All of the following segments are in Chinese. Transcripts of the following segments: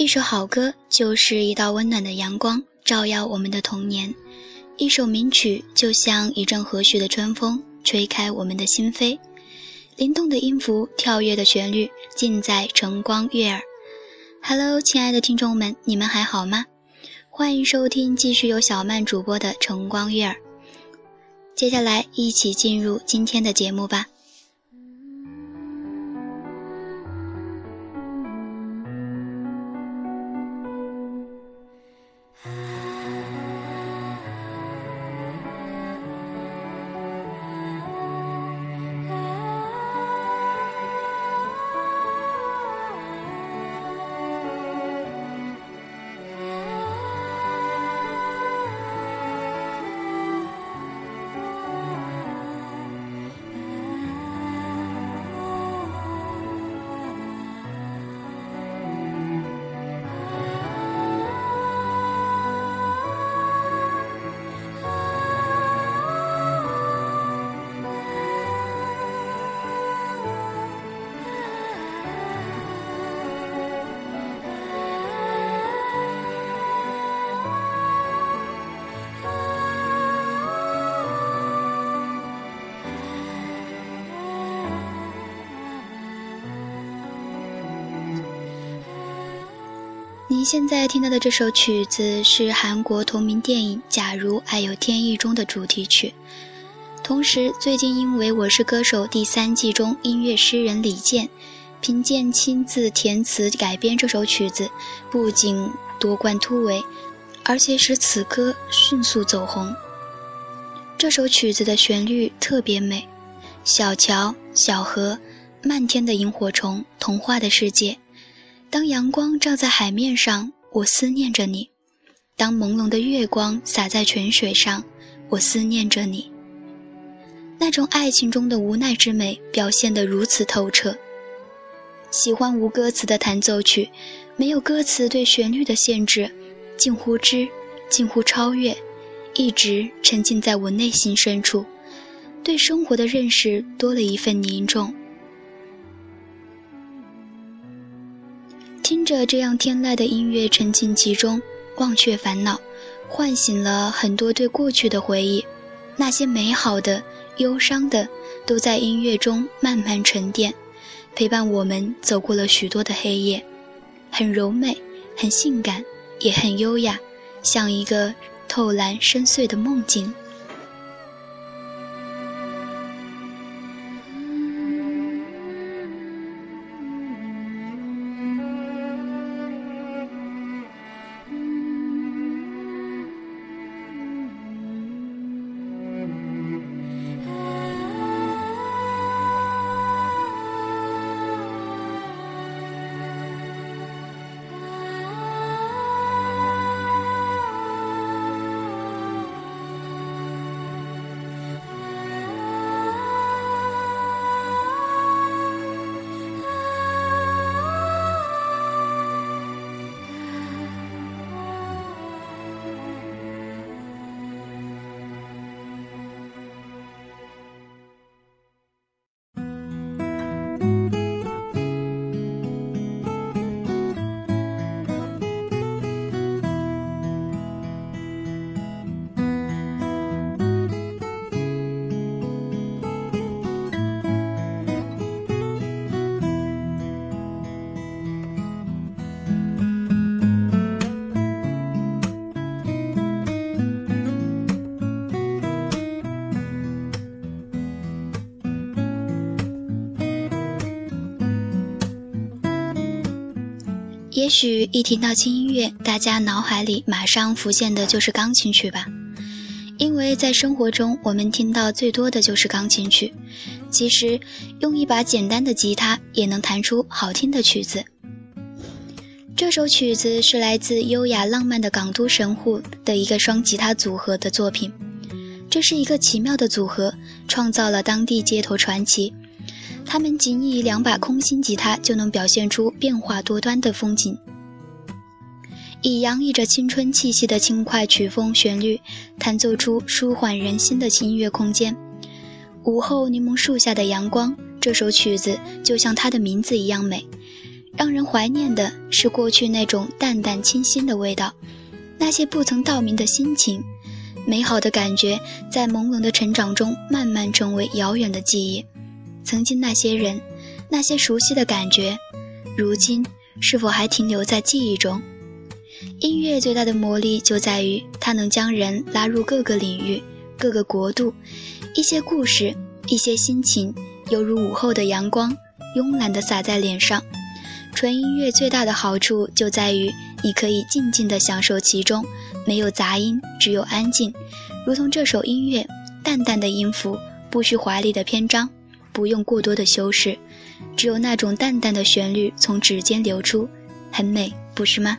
一首好歌就是一道温暖的阳光，照耀我们的童年；一首名曲就像一阵和煦的春风，吹开我们的心扉。灵动的音符，跳跃的旋律，尽在晨光悦耳。Hello，亲爱的听众们，你们还好吗？欢迎收听继续由小曼主播的晨光悦耳。接下来，一起进入今天的节目吧。您现在听到的这首曲子是韩国同名电影《假如爱有天意》中的主题曲。同时，最近因为《我是歌手》第三季中音乐诗人李健、凭借亲自填词改编这首曲子，不仅夺冠突围，而且使此歌迅速走红。这首曲子的旋律特别美，小桥、小河、漫天的萤火虫、童话的世界。当阳光照在海面上，我思念着你；当朦胧的月光洒在泉水上，我思念着你。那种爱情中的无奈之美表现得如此透彻。喜欢无歌词的弹奏曲，没有歌词对旋律的限制，近乎知，近乎超越，一直沉浸在我内心深处，对生活的认识多了一份凝重。听着这样天籁的音乐，沉浸其中，忘却烦恼，唤醒了很多对过去的回忆。那些美好的、忧伤的，都在音乐中慢慢沉淀，陪伴我们走过了许多的黑夜。很柔美，很性感，也很优雅，像一个透蓝深邃的梦境。也许一听到轻音乐，大家脑海里马上浮现的就是钢琴曲吧，因为在生活中我们听到最多的就是钢琴曲。其实，用一把简单的吉他也能弹出好听的曲子。这首曲子是来自优雅浪漫的港都神户的一个双吉他组合的作品，这是一个奇妙的组合，创造了当地街头传奇。他们仅以两把空心吉他就能表现出变化多端的风景，以洋溢着青春气息的轻快曲风旋律，弹奏出舒缓人心的音乐空间。午后柠檬树下的阳光，这首曲子就像它的名字一样美，让人怀念的是过去那种淡淡清新的味道，那些不曾道明的心情，美好的感觉在朦胧的成长中慢慢成为遥远的记忆。曾经那些人，那些熟悉的感觉，如今是否还停留在记忆中？音乐最大的魔力就在于它能将人拉入各个领域、各个国度，一些故事，一些心情，犹如午后的阳光，慵懒地洒在脸上。纯音乐最大的好处就在于你可以静静地享受其中，没有杂音，只有安静。如同这首音乐，淡淡的音符，不需华丽的篇章。不用过多的修饰，只有那种淡淡的旋律从指尖流出，很美，不是吗？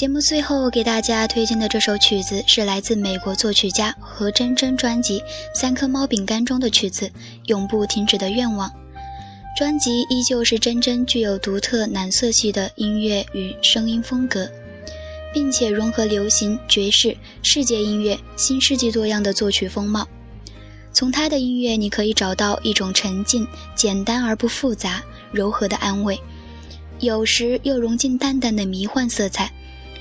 节目最后给大家推荐的这首曲子是来自美国作曲家何真真专辑《三颗猫饼干》中的曲子《永不停止的愿望》。专辑依旧是真真具有独特蓝色系的音乐与声音风格，并且融合流行、爵士、世界音乐、新世纪多样的作曲风貌。从他的音乐，你可以找到一种沉静、简单而不复杂、柔和的安慰，有时又融进淡淡的迷幻色彩。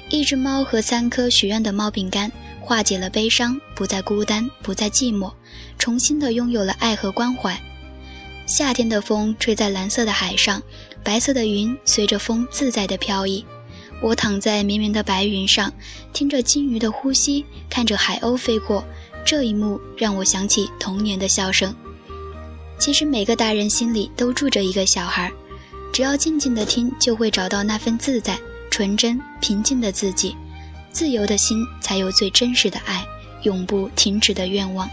一只猫和三颗许愿的猫饼干，化解了悲伤，不再孤单，不再寂寞，重新的拥有了爱和关怀。夏天的风吹在蓝色的海上，白色的云随着风自在的飘逸。我躺在绵绵的白云上，听着鲸鱼的呼吸，看着海鸥飞过，这一幕让我想起童年的笑声。其实每个大人心里都住着一个小孩，只要静静的听，就会找到那份自在。纯真平静的自己，自由的心，才有最真实的爱，永不停止的愿望。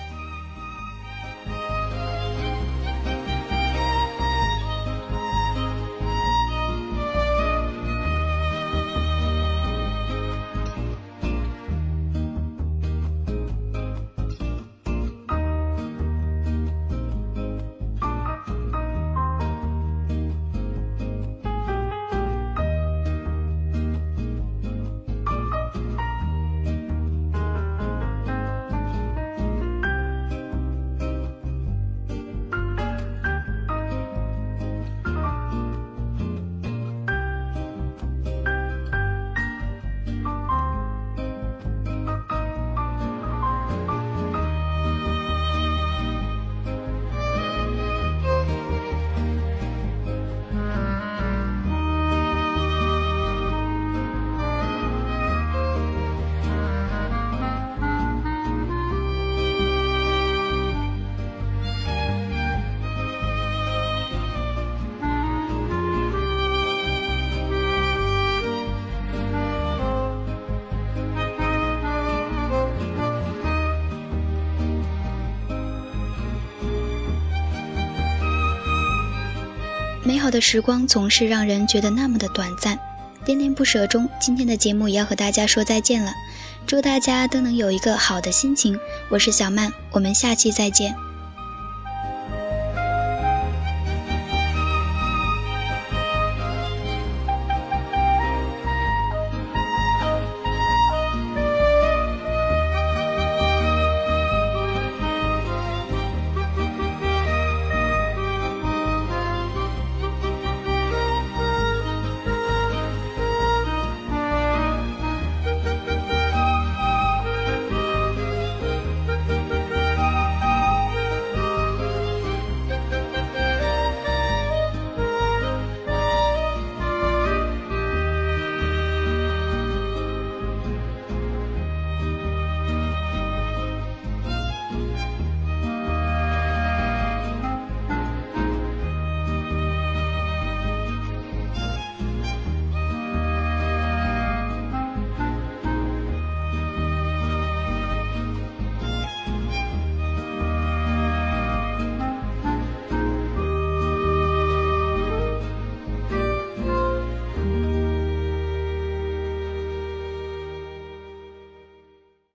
美好的时光总是让人觉得那么的短暂，恋恋不舍中，今天的节目也要和大家说再见了。祝大家都能有一个好的心情。我是小曼，我们下期再见。